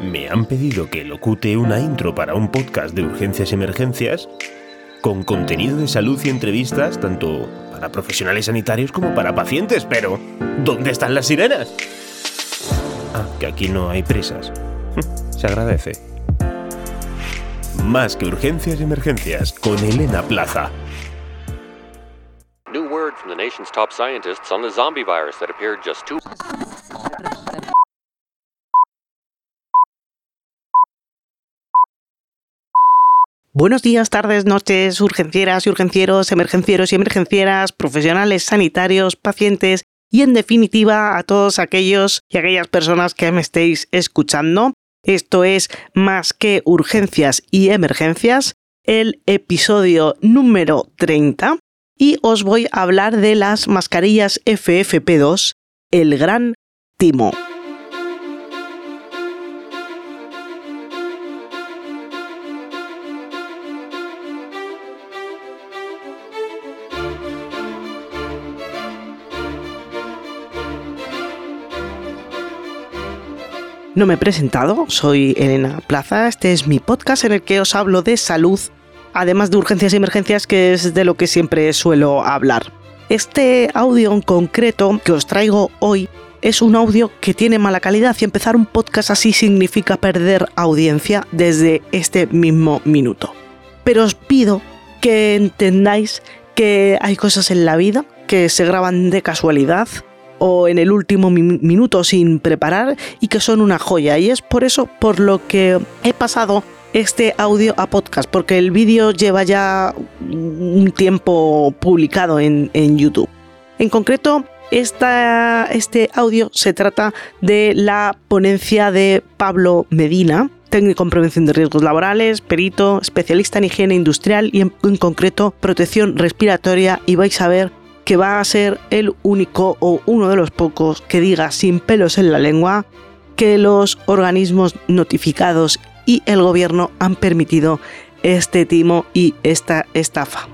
me han pedido que locute una intro para un podcast de urgencias y emergencias con contenido de salud y entrevistas tanto para profesionales sanitarios como para pacientes, pero ¿dónde están las sirenas? Ah, que aquí no hay presas. Se agradece. Más que urgencias y emergencias con Elena Plaza. New word from the nation's top scientists on the zombie virus that appeared just two. Buenos días, tardes, noches, urgencieras y urgencieros, emergencieros y emergencieras, profesionales sanitarios, pacientes y en definitiva a todos aquellos y aquellas personas que me estéis escuchando. Esto es Más que Urgencias y Emergencias, el episodio número 30 y os voy a hablar de las mascarillas FFP2, el gran timo. No me he presentado, soy Elena Plaza, este es mi podcast en el que os hablo de salud, además de urgencias y emergencias, que es de lo que siempre suelo hablar. Este audio en concreto que os traigo hoy es un audio que tiene mala calidad y empezar un podcast así significa perder audiencia desde este mismo minuto. Pero os pido que entendáis que hay cosas en la vida que se graban de casualidad o en el último minuto sin preparar y que son una joya. Y es por eso por lo que he pasado este audio a podcast, porque el vídeo lleva ya un tiempo publicado en, YouTube. En concreto, este audio se trata de la ponencia de Pablo Medina, técnico en prevención de riesgos laborales, perito, especialista en higiene industrial y en concreto protección respiratoria y vais a ver que va a ser el único o uno de los pocos que diga sin pelos en la lengua que los organismos notificados y el gobierno han permitido este timo y esta estafa.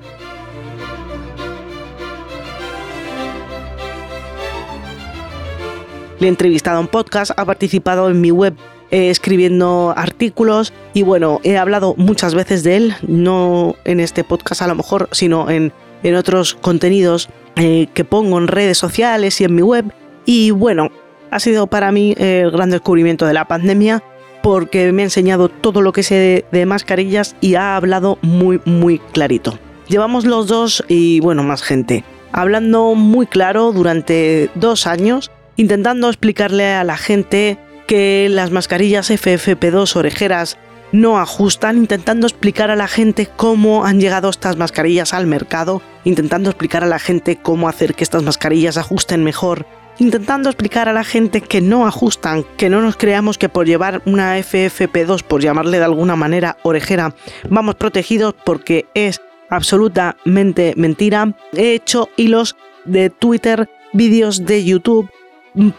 Le he entrevistado en podcast, ha participado en mi web eh, escribiendo artículos y bueno, he hablado muchas veces de él, no en este podcast a lo mejor, sino en, en otros contenidos eh, que pongo en redes sociales y en mi web. Y bueno, ha sido para mí el gran descubrimiento de la pandemia porque me ha enseñado todo lo que sé de, mascarillas y ha hablado muy, muy clarito. Llevamos los dos y bueno, más gente, hablando muy claro durante dos años, intentando explicarle a la gente que las mascarillas FFP2 orejeras no ajustan, intentando explicar a la gente cómo han llegado estas mascarillas al mercado, intentando explicar a la gente cómo hacer que estas mascarillas ajusten mejor, intentando explicar a la gente que no ajustan, que no nos creamos que por llevar una FFP2, por llamarle de alguna manera orejera, vamos protegidos porque es absolutamente mentira. He hecho hilos de Twitter, vídeos de YouTube,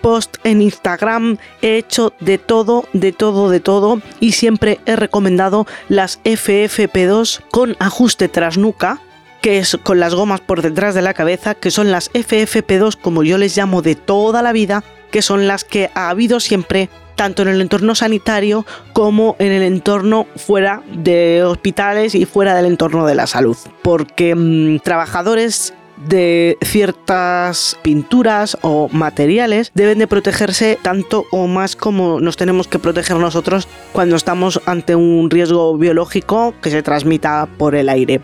post en Instagram, he hecho de todo, de todo, de todo y siempre he recomendado las FFP2 con ajuste tras nuca que es con las gomas por detrás de la cabeza, que son las FFP2 como yo les llamo de toda la vida, que son las que ha habido siempre tanto en el entorno sanitario como en el entorno fuera de hospitales y fuera del entorno de la salud. Porque mm, trabajadores de ciertas pinturas o materiales deben de protegerse tanto o más como nos tenemos que proteger nosotros cuando estamos ante un riesgo biológico que se transmita por el aire.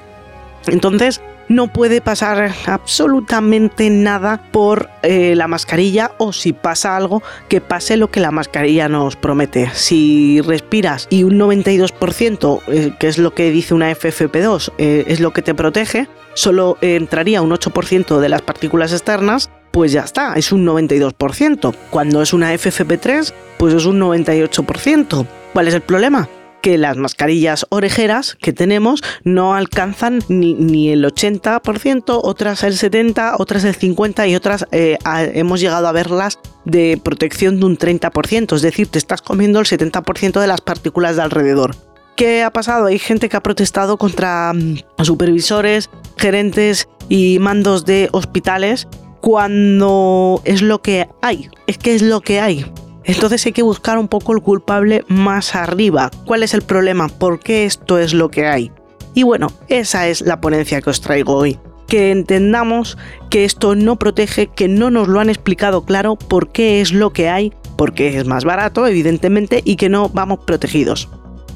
Entonces, no puede pasar absolutamente nada por eh, la mascarilla o si pasa algo, que pase lo que la mascarilla nos promete. Si respiras y un 92%, eh, que es lo que dice una FFP2, eh, es lo que te protege, solo entraría un 8% de las partículas externas, pues ya está, es un 92%. Cuando es una FFP3, pues es un 98%. ¿Cuál es el problema? Que las mascarillas orejeras que tenemos no alcanzan ni, el 80%, otras el 70%, otras el 50% y otras eh, hemos llegado a verlas de protección de un 30%, es decir, te estás comiendo el 70% de las partículas de alrededor. ¿Qué ha pasado? Hay gente que ha protestado contra mm, supervisores, gerentes y mandos de hospitales cuando es lo que hay, es que es lo que hay Entonces hay que buscar un poco el culpable más arriba. ¿Cuál es el problema? ¿Por qué esto es lo que hay? Y bueno, esa es la ponencia que os traigo hoy. Que entendamos que esto no protege, que no nos lo han explicado claro por qué es lo que hay, porque es más barato, evidentemente, y que no vamos protegidos.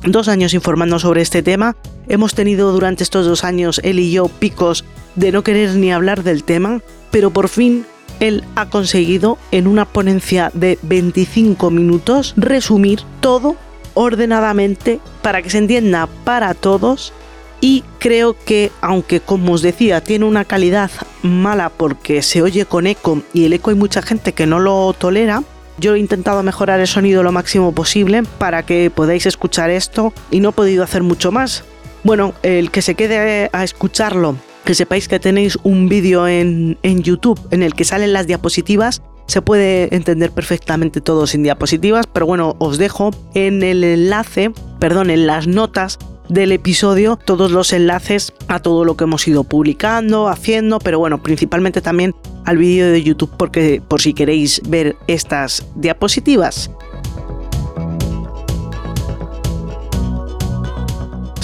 Dos años informando sobre este tema, hemos tenido durante estos dos años él y yo picos de no querer ni hablar del tema, pero por fin él ha conseguido en una ponencia de 25 minutos resumir todo ordenadamente para que se entienda para todos y creo que aunque como os decía tiene una calidad mala porque se oye con eco y el eco hay mucha gente que no lo tolera, yo he intentado mejorar el sonido lo máximo posible para que podáis escuchar esto y no he podido hacer mucho más. Bueno, el que se quede a escucharlo, que sepáis que tenéis un vídeo en, en YouTube en el que salen las diapositivas se puede entender perfectamente todo sin diapositivas, pero bueno, os dejo en el enlace, perdón, en las notas del episodio todos los enlaces a todo lo que hemos ido publicando, haciendo, pero bueno, principalmente también al vídeo de YouTube porque por si queréis ver estas diapositivas.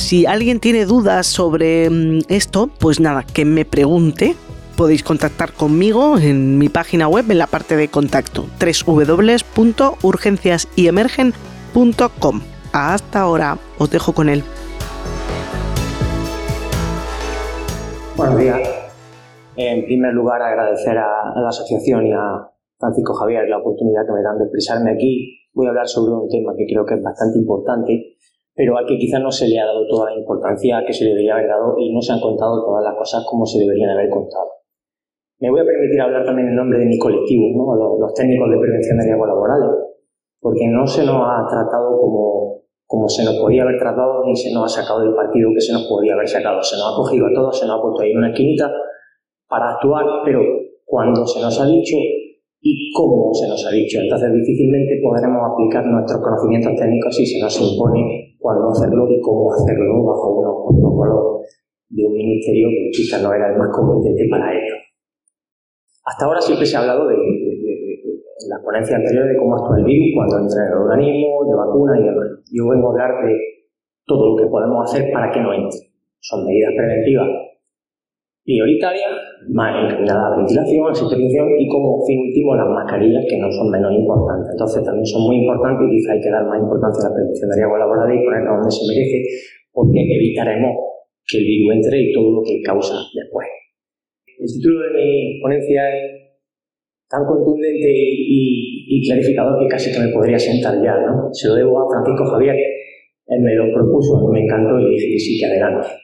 Si alguien tiene dudas sobre mm, esto, pues nada, que me pregunte. Podéis contactar conmigo en mi página web en la parte de contacto www.urgenciasyemergen.com. Hasta ahora, os dejo con él. Buenos días. En primer lugar, agradecer a, la asociación y a Francisco Javier la oportunidad que me dan de expresarme aquí. Voy a hablar sobre un tema que creo que es bastante importante, pero al que quizás no se le ha dado toda la importancia que se le debería haber dado y no se han contado todas las cosas como se deberían haber contado. Me voy a permitir hablar también en nombre de mi colectivo, ¿no? los, técnicos de prevención de riesgos laborales, porque no se nos ha tratado como como se nos podía haber tratado ni se nos ha sacado del partido que se nos podía haber sacado. Se nos ha cogido a todos, se nos ha puesto ahí en una esquinita para actuar, pero cuando se nos ha dicho y cómo se nos ha dicho. Entonces difícilmente podremos aplicar nuestros conocimientos técnicos si se nos impone cuándo hacerlo y cómo hacerlo bajo unos protocolos de un ministerio que quizás no era el más competente para ello. Hasta ahora siempre se ha hablado de, en la ponencia anterior de cómo actúa el virus cuando entra en el organismo, de vacuna y demás. Yo vengo a hablar de todo lo que podemos hacer para que no entre. Son medidas preventivas prioritarias, más encaminadas a ventilación, a y como fin último las mascarillas que no son menos importantes. Entonces también son muy importantes y quizá hay que dar más importancia a la prevención de riesgo laboral y ponerla donde se merece porque evitaremos que el virus entre y todo lo que causa después. El título de mi ponencia es tan contundente y, clarificador que casi que me podría sentar ya, ¿no? Se lo debo a Francisco Javier. Él me lo propuso, me encantó y dije que sí, que adelante.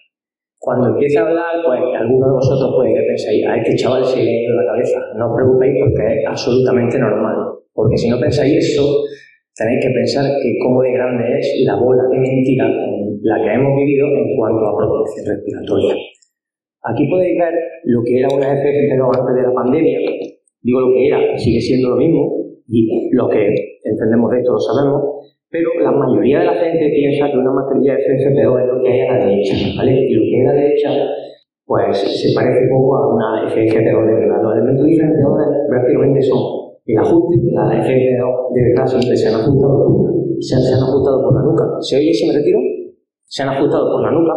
Cuando empiece a hablar, pues alguno de vosotros puede que penséis, a este chaval se le ha ido la cabeza. No os preocupéis porque es absolutamente normal. Porque si no pensáis eso, tenéis que pensar que cómo de grande es la bola de mentira en la que hemos vivido en cuanto a protección respiratoria. Aquí podéis ver lo que era una FFP2 antes de la pandemia, Digo lo que era, sigue siendo lo mismo, y lo que entendemos de esto lo sabemos, pero la mayoría de la gente piensa que una mascarilla FFP2 es lo que hay a la derecha, ¿vale? Y lo que hay a la derecha, pues se parece un poco a una FFP2 de verdad. Los elementos diferenciadores prácticamente son el ajuste, la FFP2 de verdad siempre se han ajustado, se han, se han ajustado por la nuca. ¿Se oye si me retiro? Se han ajustado por la nuca,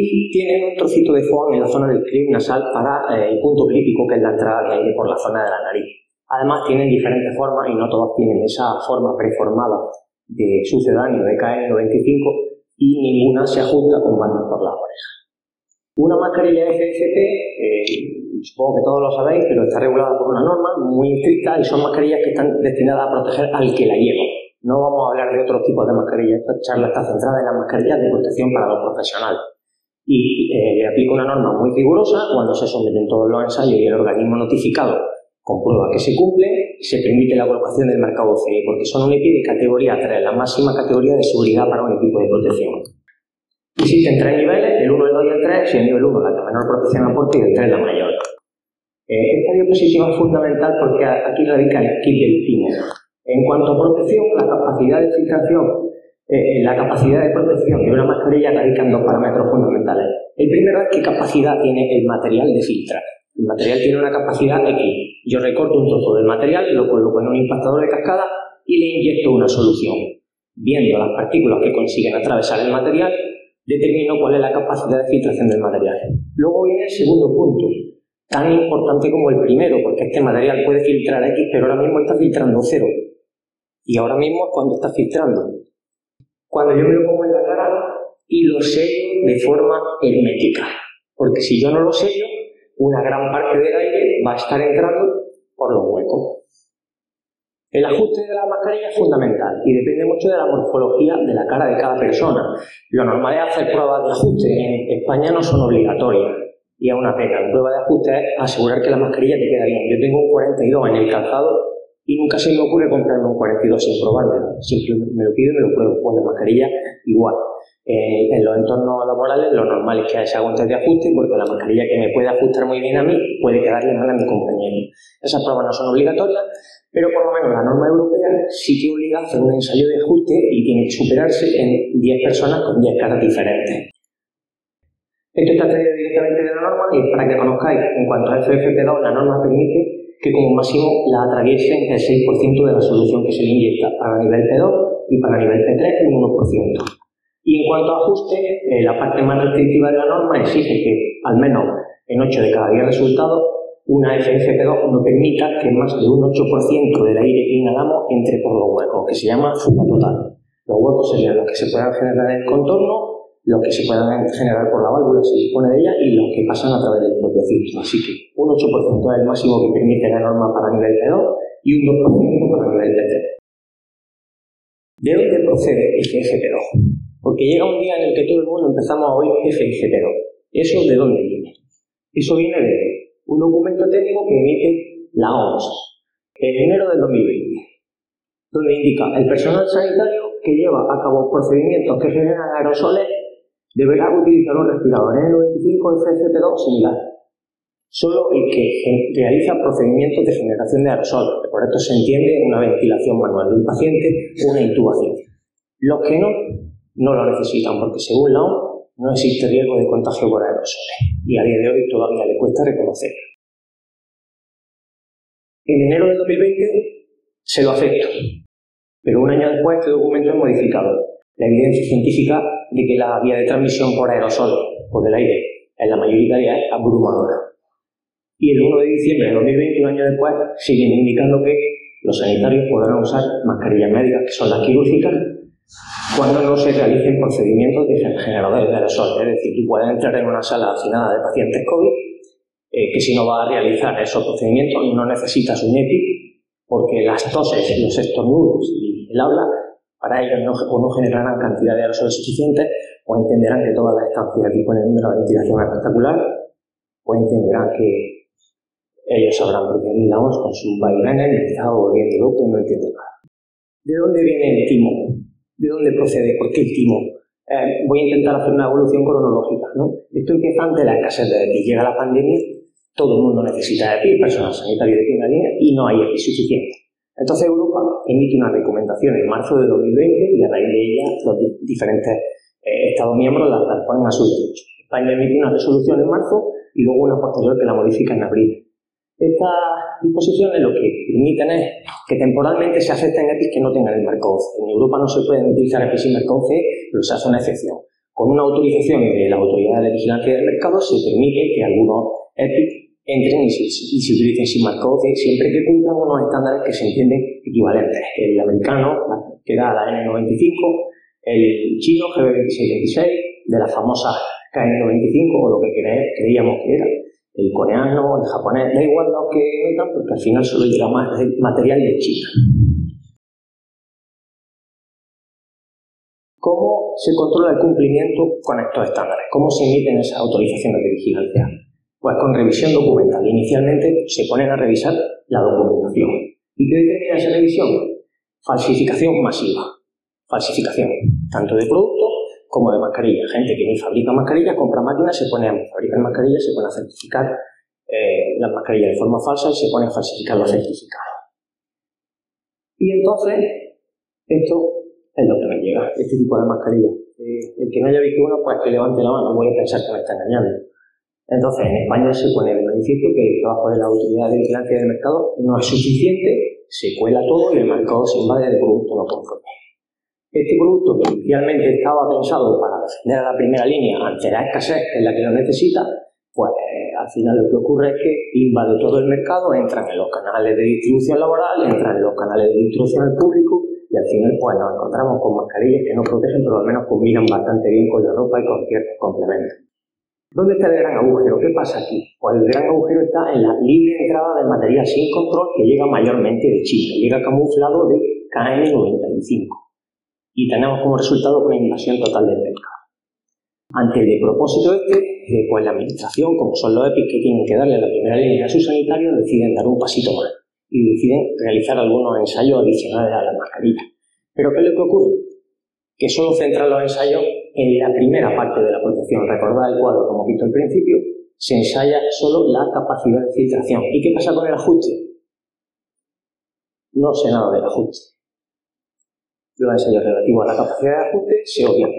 y tienen un trocito de foam en la zona del clip nasal para eh, el punto crítico, que es la entrada de aire por la zona de la nariz. Además, tienen diferentes formas y no todas tienen esa forma preformada de sucedáneo de KN95 y ninguna se ajusta con bandas por las orejas. Una mascarilla FFP, eh, supongo que todos lo sabéis, pero está regulada por una norma muy estricta y son mascarillas que están destinadas a proteger al que la lleva. No vamos a hablar de otros tipos de mascarillas, esta charla está centrada en las mascarillas de protección para los profesionales y eh, aplica una norma muy rigurosa cuando se someten todos los ensayos y el organismo notificado comprueba que se cumple, se permite la colocación del marcado CE, porque son un EPI de categoría 3, la máxima categoría de seguridad para un equipo de protección. Existen tres niveles, el 1, el 2 y el 3, si el nivel 1 la menor protección aporta y el 3 la mayor. Eh, esta diapositiva es fundamental porque aquí radica el kit del fin. En cuanto a protección, la capacidad de filtración eh, la capacidad de protección de una mascarilla radica en dos parámetros fundamentales. El primero es qué capacidad tiene el material de filtrar. El material tiene una capacidad X. Yo recorto un trozo del material, lo coloco en un impactador de cascada y le inyecto una solución. Viendo las partículas que consiguen atravesar el material, determino cuál es la capacidad de filtración del material. Luego viene el segundo punto, tan importante como el primero, porque este material puede filtrar X, pero ahora mismo está filtrando cero. Y ahora mismo es cuando está filtrando. Cuando yo me lo pongo en la cara y lo sello de forma hermética. Porque si yo no lo sello, una gran parte del aire va a estar entrando por los huecos. El ajuste de la mascarilla es fundamental y depende mucho de la morfología de la cara de cada persona. Lo normal es hacer pruebas de ajuste. En España no son obligatorias y es una pena. La prueba de ajuste es asegurar que la mascarilla te queda bien. Yo tengo un 42 en el calzado y nunca se me ocurre comprarme un 42 sin probarlo. Siempre me lo pido y me lo pruebo. Pues la mascarilla igual. Eh, en los entornos laborales lo normal es que haya aguantes de ajuste porque la mascarilla que me puede ajustar muy bien a mí puede quedarle mal a mi compañero. Esas pruebas no son obligatorias, pero por lo menos la norma europea sí que obliga a hacer un ensayo de ajuste y tiene que superarse en 10 personas con 10 caras diferentes. Esto está traído directamente de la norma y para que conozcáis, en cuanto a FFP2, la norma permite que como máximo la atraviesen el 6% de la solución que se le inyecta para nivel P2 y para nivel P3 un 1%. Y en cuanto a ajuste, eh, la parte más restrictiva de la norma exige que al menos en 8 de cada 10 resultados una FFP2 no permita que más de un 8% del aire que inhalamos entre por los huecos, que se llama fuga total. Los huecos serían los que se puedan generar en el contorno, los que se puedan generar por la válvula si dispone de ella y los que pasan a través del propio filtro. Así que un 8% es el máximo que permite la norma para nivel P2 y un 2% para nivel P3. ¿De dónde procede FFP2? Porque llega un día en el que todo el mundo empezamos a oír FFP2. ¿Eso de dónde viene? Eso viene de un documento técnico que emite la OMS en enero del 2020, donde indica el personal sanitario que lleva a cabo procedimientos que generan aerosoles deberá utilizar un respirador N95 FFP2 similar, solo el que realiza procedimientos de generación de aerosoles, por esto se entiende una ventilación manual del paciente o una intubación. Los que no, no lo necesitan, porque según la OMS no existe riesgo de contagio por aerosoles y a día de hoy todavía le cuesta reconocer. En enero del 2020 se lo acepto, pero un año después este documento es modificado. La evidencia científica de que la vía de transmisión por aerosol, por el aire, en la mayoría es abrumadora. Y el 1 de diciembre de 2020, un año después, siguen indicando que los sanitarios podrán usar mascarillas médicas, que son las quirúrgicas, cuando no se realicen procedimientos de generadores de aerosol. Es decir, tú puedes entrar en una sala hacinada de pacientes COVID, eh, que si no va a realizar esos procedimientos no necesitas un EPI, porque las toses, los estornudos y el habla, para ellos no, o no generarán cantidad de aerosoles suficientes, o entenderán que todas las estancias disponen de una ventilación espectacular, o entenderán que ellos mí la con su vaivenes me está volviendo loco y no entiende nada. ¿De dónde viene el timo? ¿De dónde procede? ¿Por qué el timo? Eh, voy a intentar hacer una evolución cronológica. ¿no? Esto empieza antes de la escasez de EPI. Llega la pandemia, todo el mundo necesita EPI, personal sanitario de primera línea, y no hay EPI suficiente. Entonces Europa emite una recomendación en marzo de 2020 y a raíz de ella los diferentes eh, Estados miembros la, la ponen a su derecho. España emite una resolución en marzo y luego una posterior que la modifica en abril. Estas disposiciones lo que permiten es que temporalmente se acepten EPIs que no tengan el marco OCE. En Europa no se pueden utilizar EPIs sin marco OCE, pero se hace una excepción. Con una autorización de la Autoridad de Vigilancia del Mercado se permite que algunos EPIs entren y se, utilicen sin marco OCE siempre que cumplan unos estándares que se entienden equivalentes. El americano, que da la N95, el chino GB2626, de la famosa KN95 o lo que creíamos que era el coreano, el japonés, da igual lo que metan porque al final solo llega más material de China. ¿Cómo se controla el cumplimiento con estos estándares? ¿Cómo se emiten esas autorizaciones de vigilancia? Pues con revisión documental. Inicialmente se ponen a revisar la documentación. ¿Y qué determina esa revisión? Falsificación masiva. Falsificación tanto de productos como de mascarilla. Gente que ni fabrica mascarillas, compra máquinas, se pone a fabricar mascarillas, se pone a certificar eh, las mascarillas de forma falsa y se pone a falsificar los certificados. Y entonces, esto es lo que nos llega, este tipo de mascarilla. Eh, el que no haya visto uno, pues que levante la mano, voy a pensar que me está engañando. Entonces, en España se pone de manifiesto que el trabajo de la autoridad de vigilancia del mercado no es suficiente se cuela todo y el mercado se invade de producto no conforme. Este producto que inicialmente estaba pensado para defender a la primera línea ante la escasez, es la que lo necesita, pues al final lo que ocurre es que invade todo el mercado, entran en los canales de distribución laboral, entran en los canales de distribución al público y al final pues nos encontramos con mascarillas que no protegen, pero al menos combinan bastante bien con la ropa y con ciertos complementos. ¿Dónde está el gran agujero? ¿Qué pasa aquí? Pues el gran agujero está en la libre entrada de material sin control que llega mayormente de China, llega camuflado de KN95 y tenemos como resultado una invasión total del mercado. Ante el propósito este, eh, pues la administración, como son los EPIs que tienen que darle la primera línea a sus sanitarios, deciden dar un pasito más y deciden realizar algunos ensayos adicionales a la mascarilla. Pero ¿qué es lo que ocurre? Que solo centran los ensayos en la primera parte de la protección. Recordad el cuadro, como he visto al principio, se ensaya solo la capacidad de filtración. ¿Y qué pasa con el ajuste? No sé nada del ajuste. Los ensayos relativos a la capacidad de ajuste se obvian.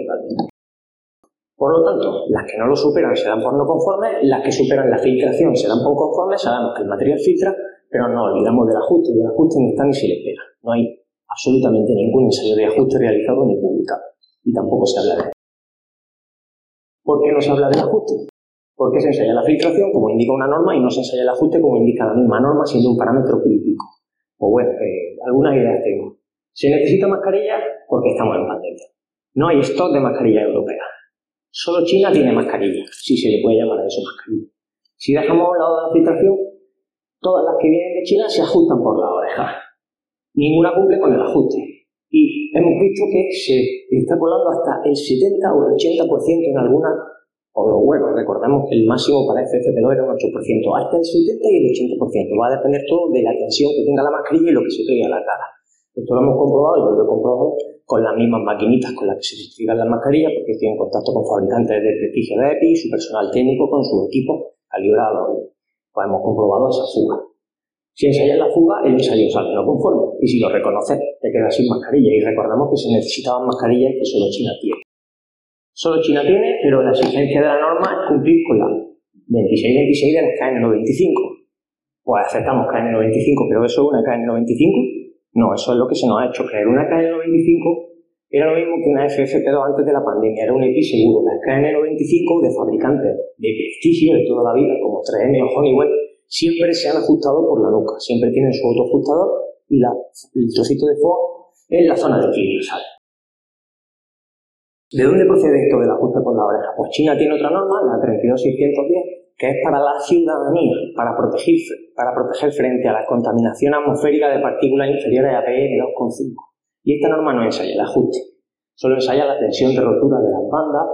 Por lo tanto, las que no lo superan se dan por no conformes, las que superan la filtración se dan por conformes, sabemos que el material filtra, pero no olvidamos del ajuste, y el ajuste ni está ni se le espera. No hay absolutamente ningún ensayo de ajuste realizado ni publicado, y tampoco se habla de él. ¿Por qué no se habla del ajuste? Porque se ensaya la filtración como indica una norma y no se ensaya el ajuste como indica la misma norma siendo un parámetro crítico. Pues bueno, eh, algunas ideas tengo. Se necesita mascarilla porque estamos en pandemia. No hay stock de mascarilla europea. Solo China tiene mascarilla, si se le puede llamar a eso mascarilla. Si dejamos a un lado de la filtración, todas las que vienen de China se ajustan por la oreja. Ninguna cumple con el ajuste. Y hemos visto que se está colando hasta el 70 o el 80% en algunas, o bueno, recordemos que el máximo para FFP2 era un 8%, hasta el 70 y el 80%. Va a depender todo de la tensión que tenga la mascarilla y lo que se pegue a la cara. Esto lo hemos comprobado y lo he comprobado con las mismas maquinitas con las que se distribuyen las mascarillas, porque estoy en contacto con fabricantes de prestigio de EPI, su personal técnico con su equipo calibrado. Pues hemos comprobado esa fuga. Si ensayas la fuga, el ensayo sale no conforme. Y si lo reconoces, te quedas sin mascarilla. Y recordamos que se necesitaban mascarillas que solo China tiene. Solo China tiene, pero la exigencia de la norma es cumplir con la 26-26 de la KN95. Pues aceptamos KN95, pero ¿eso es una KN95? No, eso es lo que se nos ha hecho creer. Una KN95 era lo mismo que una FFP2 antes de la pandemia, era un EPI seguro. Las KN95 de fabricantes de prestigio de toda la vida, como 3M o Honeywell, siempre se han ajustado por la nuca, siempre tienen su autoajustador y la, el trocito de foam en la zona de equilibrio sale. ¿De dónde procede esto del ajuste por la oreja? Pues China tiene otra norma, la 32610, que es para la ciudadanía, para proteger, para proteger frente a la contaminación atmosférica de partículas inferiores a PM2,5. Y esta norma no ensaya el ajuste, solo ensaya la tensión de rotura de las bandas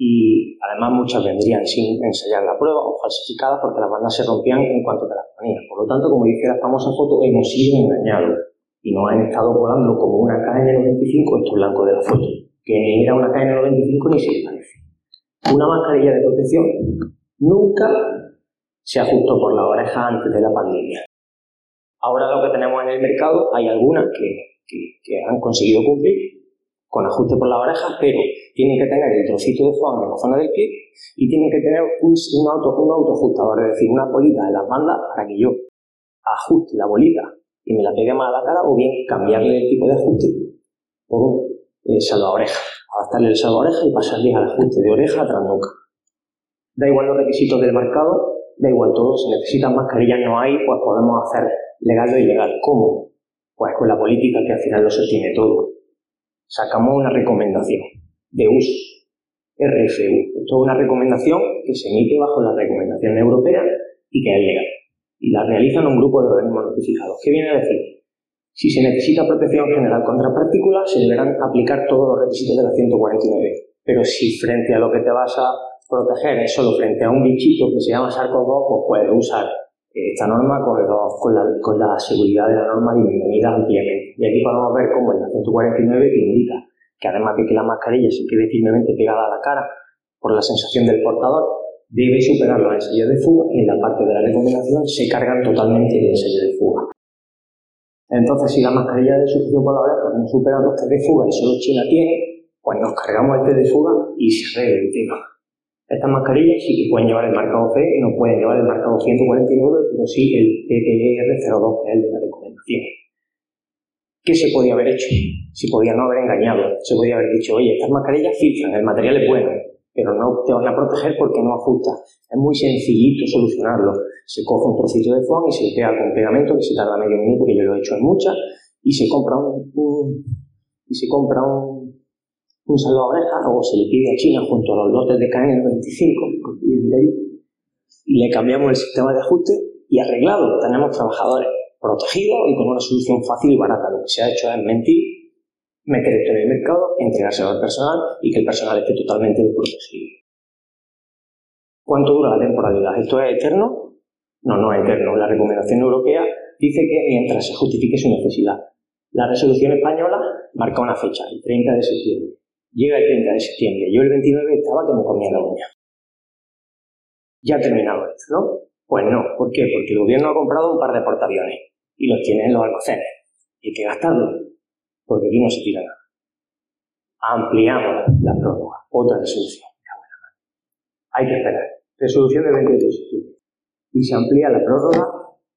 y además muchas vendrían sin ensayar la prueba o falsificadas porque las bandas se rompían en cuanto te las ponías. Por lo tanto, como dice la famosa foto, hemos sido engañados y nos han estado colando como una KN95 esto blanco de la foto, que ni era una KN95 ni se parece. Una mascarilla de protección nunca se ajustó por la oreja antes de la pandemia. Ahora lo que tenemos en el mercado, hay algunas que, que, que han conseguido cumplir con ajuste por la oreja, pero tienen que tener el trocito de foam en la zona del pie y tienen que tener un, un, auto, un autoajustador, es decir, una bolita en las bandas para que yo ajuste la bolita y me la pegue más a la cara o bien cambiarle el tipo de ajuste por un eh, oreja, adaptarle el oreja y pasarle al ajuste de oreja tras nuca. Da igual los requisitos del mercado, da igual todo, si necesitan mascarillas no hay, pues podemos hacer legal o ilegal. ¿Cómo? Pues con la política que al final lo sostiene todo. Sacamos una recomendación de uso, RFU. Esto es una recomendación que se emite bajo la recomendación europea y que es legal. Y la realizan un grupo de organismos notificados. ¿Qué viene a decir? Si se necesita protección general contra partículas, se deberán aplicar todos los requisitos de la 149. Pero si frente a lo que te vas a proteger es solo frente a un bichito que se llama SARS-CoV-2, pues puedes usar esta norma con, con, la, con la seguridad de la norma disminuida ampliamente. Y aquí podemos ver cómo en la 149 te indica que además de que la mascarilla se quede firmemente pegada a la cara por la sensación del portador, debe superar los ensayos de fuga y en la parte de la recomendación se cargan totalmente el ensayo de fuga. Entonces, si la mascarilla de sujeción por la oreja no supera los test de fuga y solo China tiene, pues nos cargamos el test de fuga y se arregla el tema. Estas mascarillas sí que pueden llevar el marcado C y no pueden llevar el marcado 149, pero sí el PPR02, que es el de la recomendación. ¿qué se podía haber hecho? Se podía no haber engañado, se podía haber dicho, oye, estas mascarillas filtran, el material es bueno, pero no te van a proteger porque no ajusta. Es muy sencillito solucionarlo. Se coge un trocito de foam y se pega con pegamento que se tarda medio minuto, que yo lo he hecho en muchas, y se compra un, y se compra un, un salvaorejas o se le pide a China junto a los lotes de KN95 y le cambiamos el sistema de ajuste y arreglado. Tenemos trabajadores protegidos y con una solución fácil y barata. Lo que se ha hecho es mentir, meter esto en el mercado, entregárselo al personal y que el personal esté totalmente desprotegido. ¿Cuánto dura la temporalidad? ¿Esto es eterno? No, no es eterno. La recomendación europea dice que mientras se justifique su necesidad. La resolución española marca una fecha, el 30 de septiembre. Llega el 30 de septiembre. Yo el 29 estaba que me comía la uña. Ya ha terminado esto, ¿no? Pues no. ¿Por qué? Porque el gobierno ha comprado un par de portaaviones y los tiene en los almacenes. Y hay que gastarlos, porque aquí no se tira nada. Ampliamos la prórroga. Otra resolución. Hay que esperar. Resolución del 28 de septiembre. Y se amplía la prórroga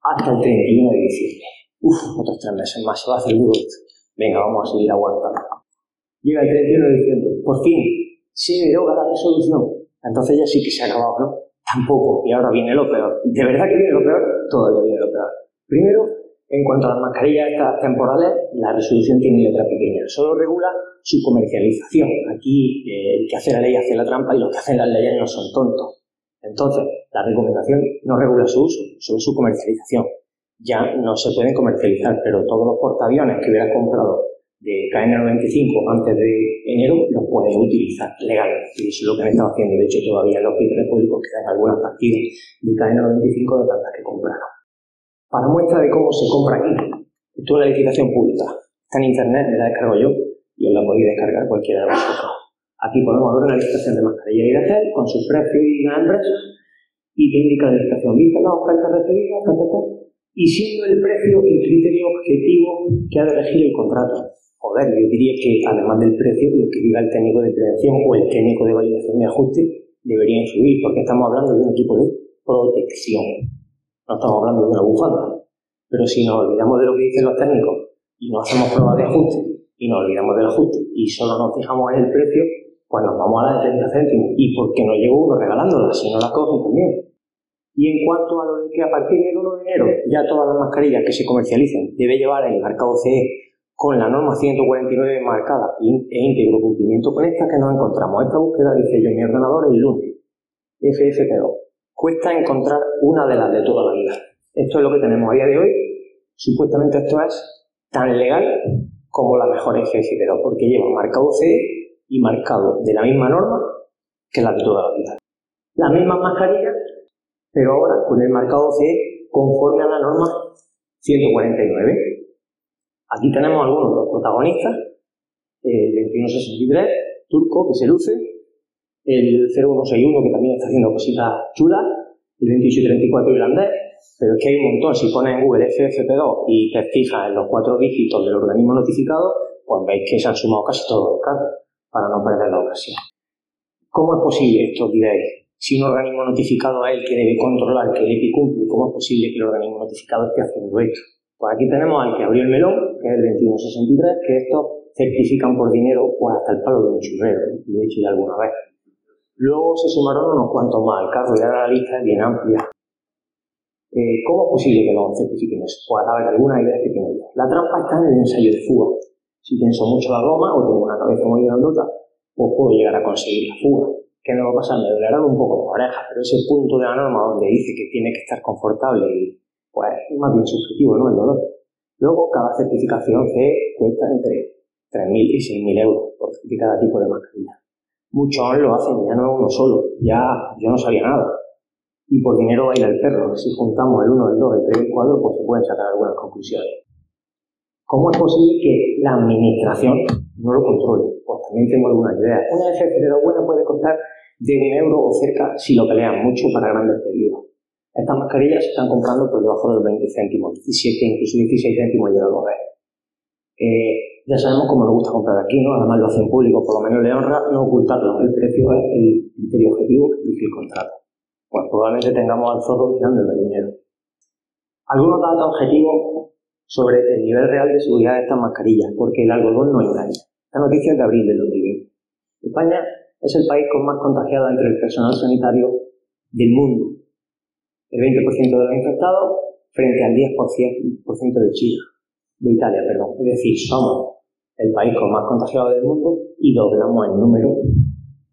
hasta el 31 de diciembre. Uf, otros tres meses más. Se va a hacer duro. Venga, vamos a seguir aguantando. Llega el 31 de diciembre. Por fin, se deroga la resolución. Entonces ya sí que se ha acabado, ¿no? Tampoco. Y ahora viene lo peor. ¿De verdad que viene lo peor? Todavía viene lo peor. Primero, en cuanto a las mascarillas estas temporales, la resolución tiene letra pequeña. Solo regula su comercialización. Aquí eh, el que hace la ley hace la trampa y los que hacen las leyes no son tontos. Entonces, la recomendación no regula su uso, solo su comercialización. Ya no se pueden comercializar, pero todos los portaaviones que hubieras comprado de KN95 antes de enero los puedes utilizar legalmente. Y eso es lo que han estado haciendo. De hecho, todavía en los hospitales públicos quedan algunas partidas de KN95 de tantas que compraron. Para muestra de cómo se compra aquí, esto es una licitación pública. Está en internet, me la descargo yo y os la podéis descargar cualquiera de vosotros. Aquí podemos ver una licitación de mascarilla y de gel con su precio y la empresa y te indica la licitación vista las ofertas recibidas, y siendo el precio el criterio objetivo que ha de regir el contrato. Joder, yo diría que además del precio, lo que diga el técnico de prevención o el técnico de validación de ajuste debería influir, porque estamos hablando de un equipo de protección. No estamos hablando de una bufanda. Pero si nos olvidamos de lo que dicen los técnicos y no hacemos pruebas de ajuste y nos olvidamos del ajuste y solo nos fijamos en el precio, pues nos vamos a la de 30 céntimos. ¿Y por qué no llegó uno regalándola si no la cogen también? Y en cuanto a lo de que a partir del 1 de enero ya todas las mascarillas que se comercialicen debe llevar el marcado CE con la norma 149 marcada e íntegro cumplimiento con esta que nos encontramos. Esta búsqueda dice yo en mi ordenador el lunes. FFP2 cuesta encontrar una de las de toda la vida. Esto es lo que tenemos a día de hoy. Supuestamente esto es tan legal como la mejor FFP2, porque lleva marcado CE y marcado de la misma norma que la de toda la vida. Las mismas mascarillas, pero ahora con el marcado CE conforme a la norma 149. Aquí tenemos algunos de los protagonistas, el 2163, turco, que se luce, el 0161 que también está haciendo cositas chulas, el 2834 irlandés, pero es que hay un montón. Si pones en Google FFP2 y te fijas en los cuatro dígitos del organismo notificado, pues veis que se han sumado casi todos los casos para no perder la ocasión. ¿Cómo es posible esto, diréis? Si un organismo notificado es el que debe controlar que el EPI cumple, ¿cómo es posible que el organismo notificado esté haciendo esto? Pues aquí tenemos al que abrió el melón, que es el 2163, que estos certifican por dinero pues hasta el palo de un churrero, lo he dicho ya alguna vez. Luego se sumaron unos cuantos más al carro y ahora la lista es bien amplia. Eh, ¿Cómo es posible que lo certifiquen eso? Pues a ver, algunas ideas que tengo yo. La trampa está en el ensayo de fuga. Si pienso mucho la goma o tengo una cabeza muy grandota, pues puedo llegar a conseguir la fuga. ¿Qué me va a pasar? Me dolerán un poco las orejas, pero ese punto de la norma donde dice que tiene que estar confortable y pues es más bien subjetivo, ¿no? El dolor. Luego, cada certificación cuesta entre 3.000 y 6.000 euros por cada tipo de mascarilla. Muchos lo hacen, ya no uno solo, ya yo no sabía nada. Y por dinero baila el perro. Si juntamos el 1, el 2, el 3 y el 4, pues se pueden sacar algunas conclusiones. ¿Cómo es posible que la administración no lo controle? Pues también tengo algunas ideas. Una FFP2 buena puede costar de un euro o cerca si lo pelean mucho para grandes pedidos. Estas mascarillas se están comprando por debajo de los 20 céntimos, 17, incluso 16 céntimos llegado a ver. Eh, ya sabemos cómo nos gusta comprar aquí, ¿no? Además lo hacen público, por lo menos le honra no ocultarlo. El precio es el criterio objetivo que dice el contrato. Pues probablemente tengamos al zorro tirando el dinero. Algunos datos objetivos sobre el nivel real de seguridad de estas mascarillas, porque el algodón no engaña. Esta noticia es de abril del 2020. España es el país con más contagiados entre el personal sanitario del mundo. El 20% de los infectados frente al 10% de China, de Italia, perdón. Es decir, somos el país con más contagiados del mundo y doblamos el número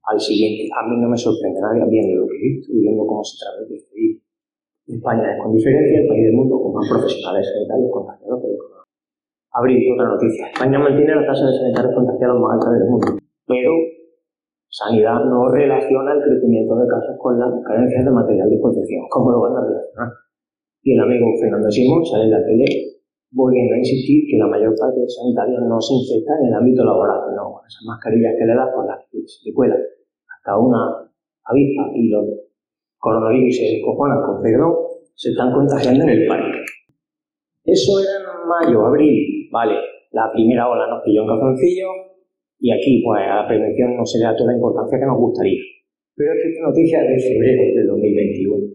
al siguiente. A mí no me sorprende nada viendo lo que he visto y viendo cómo se transmite este virus. España es con diferencia el país del mundo con más profesionales sanitarios contagiados por el coronavirus. Abrir otra noticia. España mantiene la tasa de sanitarios contagiados más alta del mundo, pero Sanidad no relaciona el crecimiento de casos con las carencias de material de protección. ¿Cómo lo van a relacionar? Y el amigo Fernando Simón sale en la tele volviendo a insistir que la mayor parte de sanitarios no se infectan en el ámbito laboral. No, esas mascarillas que le das por las que se cuela hasta una avispa y los coronavirus se descojonan con perdón, se están contagiando en el país. Eso era en mayo, abril, vale. La primera ola nos pilló en calzoncillo y aquí, pues, a la prevención no se le da toda la importancia que nos gustaría. Pero es que esta noticia es de febrero de 2021,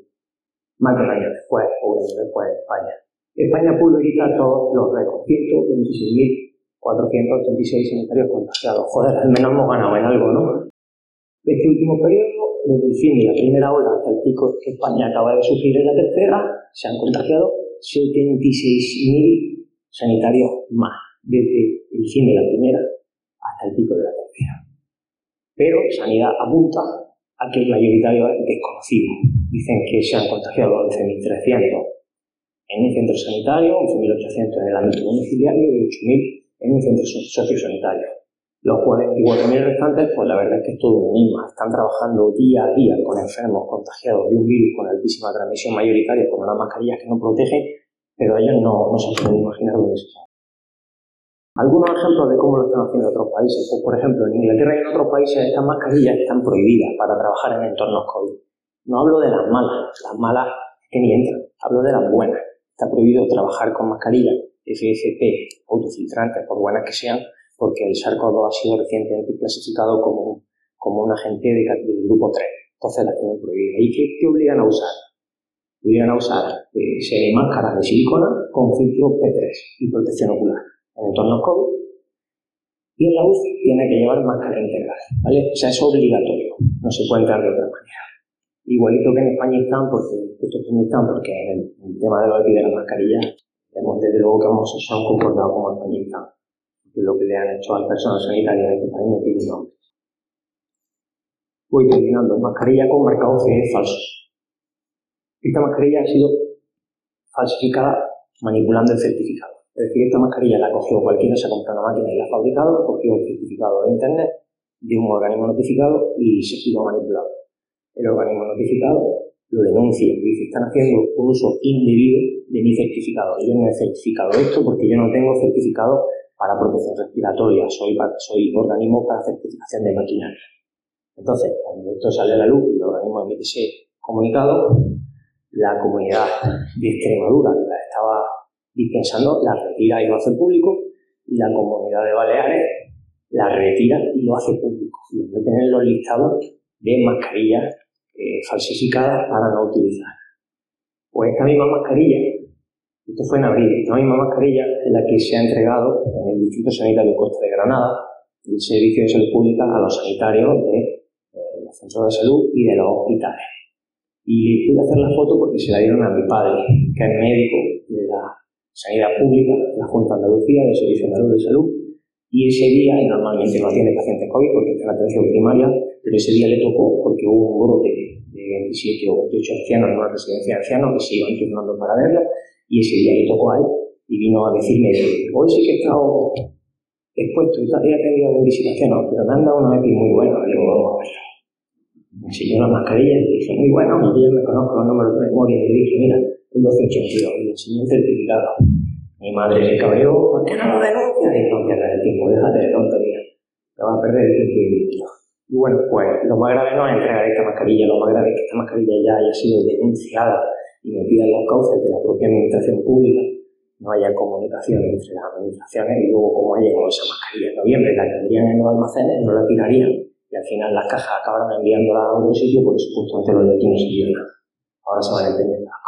más de un año después, o un año después de España. España pulveriza todos los récords, 126.486 sanitarios contagiados. Joder, al menos hemos ganado en algo, ¿no? Este último periodo, desde el fin de la primera ola hasta el pico que España acaba de sufrir en la tercera, se han contagiado 76.000 sanitarios más desde el fin de la primera el pico de la tercera. Pero Sanidad apunta a que el mayoritario es desconocido. Dicen que se han contagiado 11.300 en un centro sanitario, 11.800 en el ámbito domiciliario y 8.000 en un centro sociosanitario. Los 44.000 restantes, pues la verdad es que es todo un enigma. Están trabajando día a día con enfermos contagiados de un virus con altísima transmisión mayoritaria, con unas mascarillas que no protegen, pero ellos no, no se pueden imaginar dónde se algunos ejemplos de cómo lo están haciendo otros países. Pues, por ejemplo, en Inglaterra y en otros países estas mascarillas están prohibidas para trabajar en entornos COVID. No hablo de las malas, las malas que ni entran, hablo de las buenas. Está prohibido trabajar con mascarillas FFP autofiltrantes, por buenas que sean, porque el SARS-CoV-2 ha sido recientemente clasificado como, como un agente de, del grupo 3. Entonces las tienen prohibidas. ¿Y qué, obligan a usar? Obligan a usar eh, máscaras de silicona con filtro P3 y protección ocular en entornos COVID. Y en la UCI tiene que llevar máscara integral, ¿vale? O sea, es obligatorio, no se puede entrar de otra manera. Igualito que en España están, porque están, porque en el, tema de los de la mascarilla, vemos desde luego que hemos, se han comportado como porque lo que le han hecho al personal sanitario en este país no tiene nombre. Voy terminando, mascarilla con marcado CE falso. Esta mascarilla ha sido falsificada manipulando el certificado. Es decir, esta mascarilla la ha cogido cualquiera, se ha comprado una máquina y la ha fabricado, ha cogido un certificado de Internet de un organismo notificado y se lo ha manipulado. El organismo notificado lo denuncia y dice, están haciendo un uso indebido de mi certificado. Yo no he certificado esto porque yo no tengo certificado para protección respiratoria, soy, soy organismo para certificación de maquinaria. Entonces, cuando esto sale a la luz y el organismo emite ese comunicado, la comunidad de Extremadura, dispensando, la retira y lo hace público, y la comunidad de Baleares la retira y lo hace público. Lo meten en los listados de mascarillas eh, falsificadas para no utilizar. Pues esta misma mascarilla, esto fue en abril, esta misma mascarilla es la que se ha entregado en el Distrito Sanitario Costa de Granada, el Servicio de Salud Pública, a los sanitarios de eh, los centros de salud y de los hospitales. Y pude hacer la foto porque se la dieron a mi padre, que es médico Sanidad Pública, la Junta de Andalucía, del Servicio Andaluz de Salud, y ese día, y normalmente no atiende pacientes COVID porque está en atención primaria, pero ese día le tocó porque hubo un brote de 27 o 28 ancianos en una residencia de ancianos que se iban turnando para verlo, y ese día le tocó a él, y vino a decirme, hoy sí que he estado expuesto, he atendido de visitación, pero me han dado una EPI muy buena, le digo, vamos a verlo. Me enseñó la mascarilla y dije, muy bueno, yo me conozco los números de memoria, y le dije, mira, el 1282 y le enseñé el certificado. Mi madre se cabreó, ¿por qué no lo denuncia? Y no pierdas el tiempo, déjate de tontería. Te vas a perder el tiempo. Y bueno, pues lo más grave no es entregar esta mascarilla, lo más grave es que esta mascarilla ya haya sido denunciada y metida en los cauces de la propia administración pública, no haya comunicación entre las administraciones y luego cómo ha llegado esa mascarilla en noviembre, la tendrían en los almacenes, no la tirarían y al final las cajas acabarán enviándola a otro sitio porque supuestamente los de aquí no nada. Ahora se van las cosas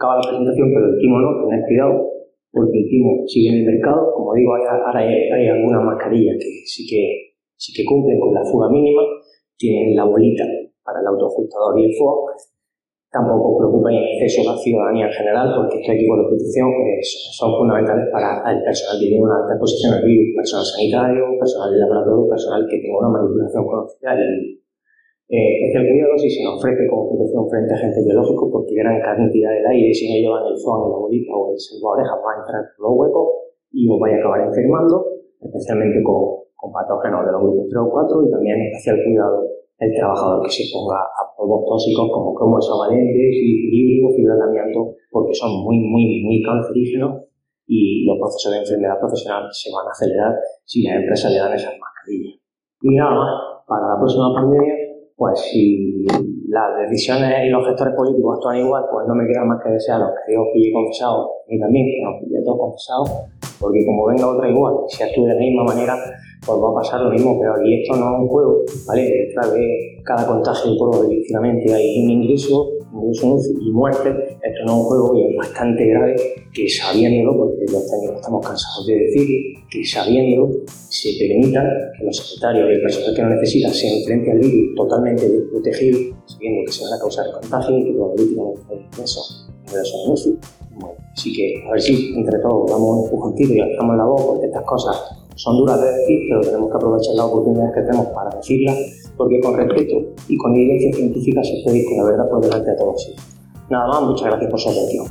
acaba la presentación, pero el timo no, tened cuidado, porque el timo sigue en el mercado. Como digo, hay, ahora hay, algunas mascarillas que sí que sí que cumplen con la fuga mínima, tienen la bolita para el autoajustador y el FOA. Tampoco preocupa en exceso a la ciudadanía en general, porque estos equipos de protección eh, son fundamentales para el personal que tiene una alta exposición al virus, personal sanitario, personal de laboratorio, personal que tenga una manipulación conocida del Eh, especial cuidado si se nos ofrece como protección frente a agentes biológicos, porque gran cantidad del aire, si no llevan el FOA en la bolita o el oreja va a entrar por los huecos y os vaya a acabar enfermando, especialmente con, con patógenos de los grupos 3 o 4 y también especial cuidado el trabajador que se ponga a polvos tóxicos como cromos hidrovalentes, fibra de porque son muy, muy, muy cancerígenos y los procesos de enfermedad profesional se van a acelerar si las empresas le dan esas mascarillas. Y nada más, para la próxima pandemia, pues si las decisiones y los gestores políticos actúan igual, pues no me queda más que desear a los que yo pille confesado y también que nos pille todos confesados, porque como venga otra igual, si actúe de la misma manera, pues va a pasar lo mismo, pero aquí esto no es un juego, ¿vale? Detrás de cada contagio por finalmente hay un ingreso, ingreso y muerte, esto no es un juego y es bastante grave que sabiéndolo, porque técnicos estamos cansados de decir, que sabiéndolo se permita que los secretarios y el personal que lo necesita se enfrente al virus totalmente desprotegido, sabiendo que se van a causar contagio y que probabilísticamente eso, eso no es bueno, así que a ver si entre todos damos un empujoncito y alzamos la voz porque estas cosas son duras de decir, pero tenemos que aprovechar las oportunidades que tenemos para decirlas, porque con respeto y con evidencia científica se puede ir la verdad por delante de todos Nada más, muchas gracias por su atención.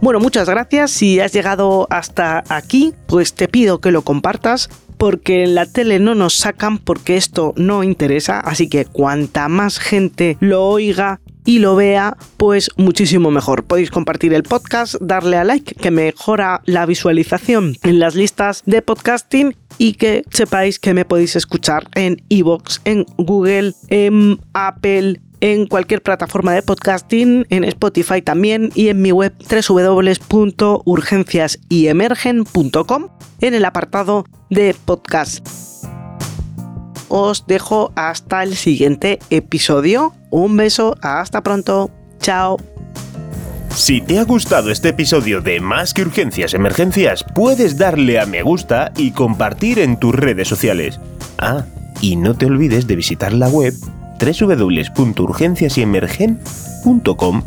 Bueno, muchas gracias. Si has llegado hasta aquí, pues te pido que lo compartas porque en la tele no nos sacan porque esto no interesa, así que cuanta más gente lo oiga y lo vea, pues muchísimo mejor. Podéis compartir el podcast, darle a like, que mejora la visualización en las listas de podcasting y que sepáis que me podéis escuchar en Evox, en Google, en Apple, en cualquier plataforma de podcasting, en Spotify también y en mi web www.urgenciasyemergen.com en el apartado de podcast. Os dejo hasta el siguiente episodio. Un beso, hasta pronto. Chao. Si te ha gustado este episodio de Más que Urgencias Emergencias, puedes darle a me gusta y compartir en tus redes sociales. Ah, y no te olvides de visitar la web www.urgenciasyemergen.com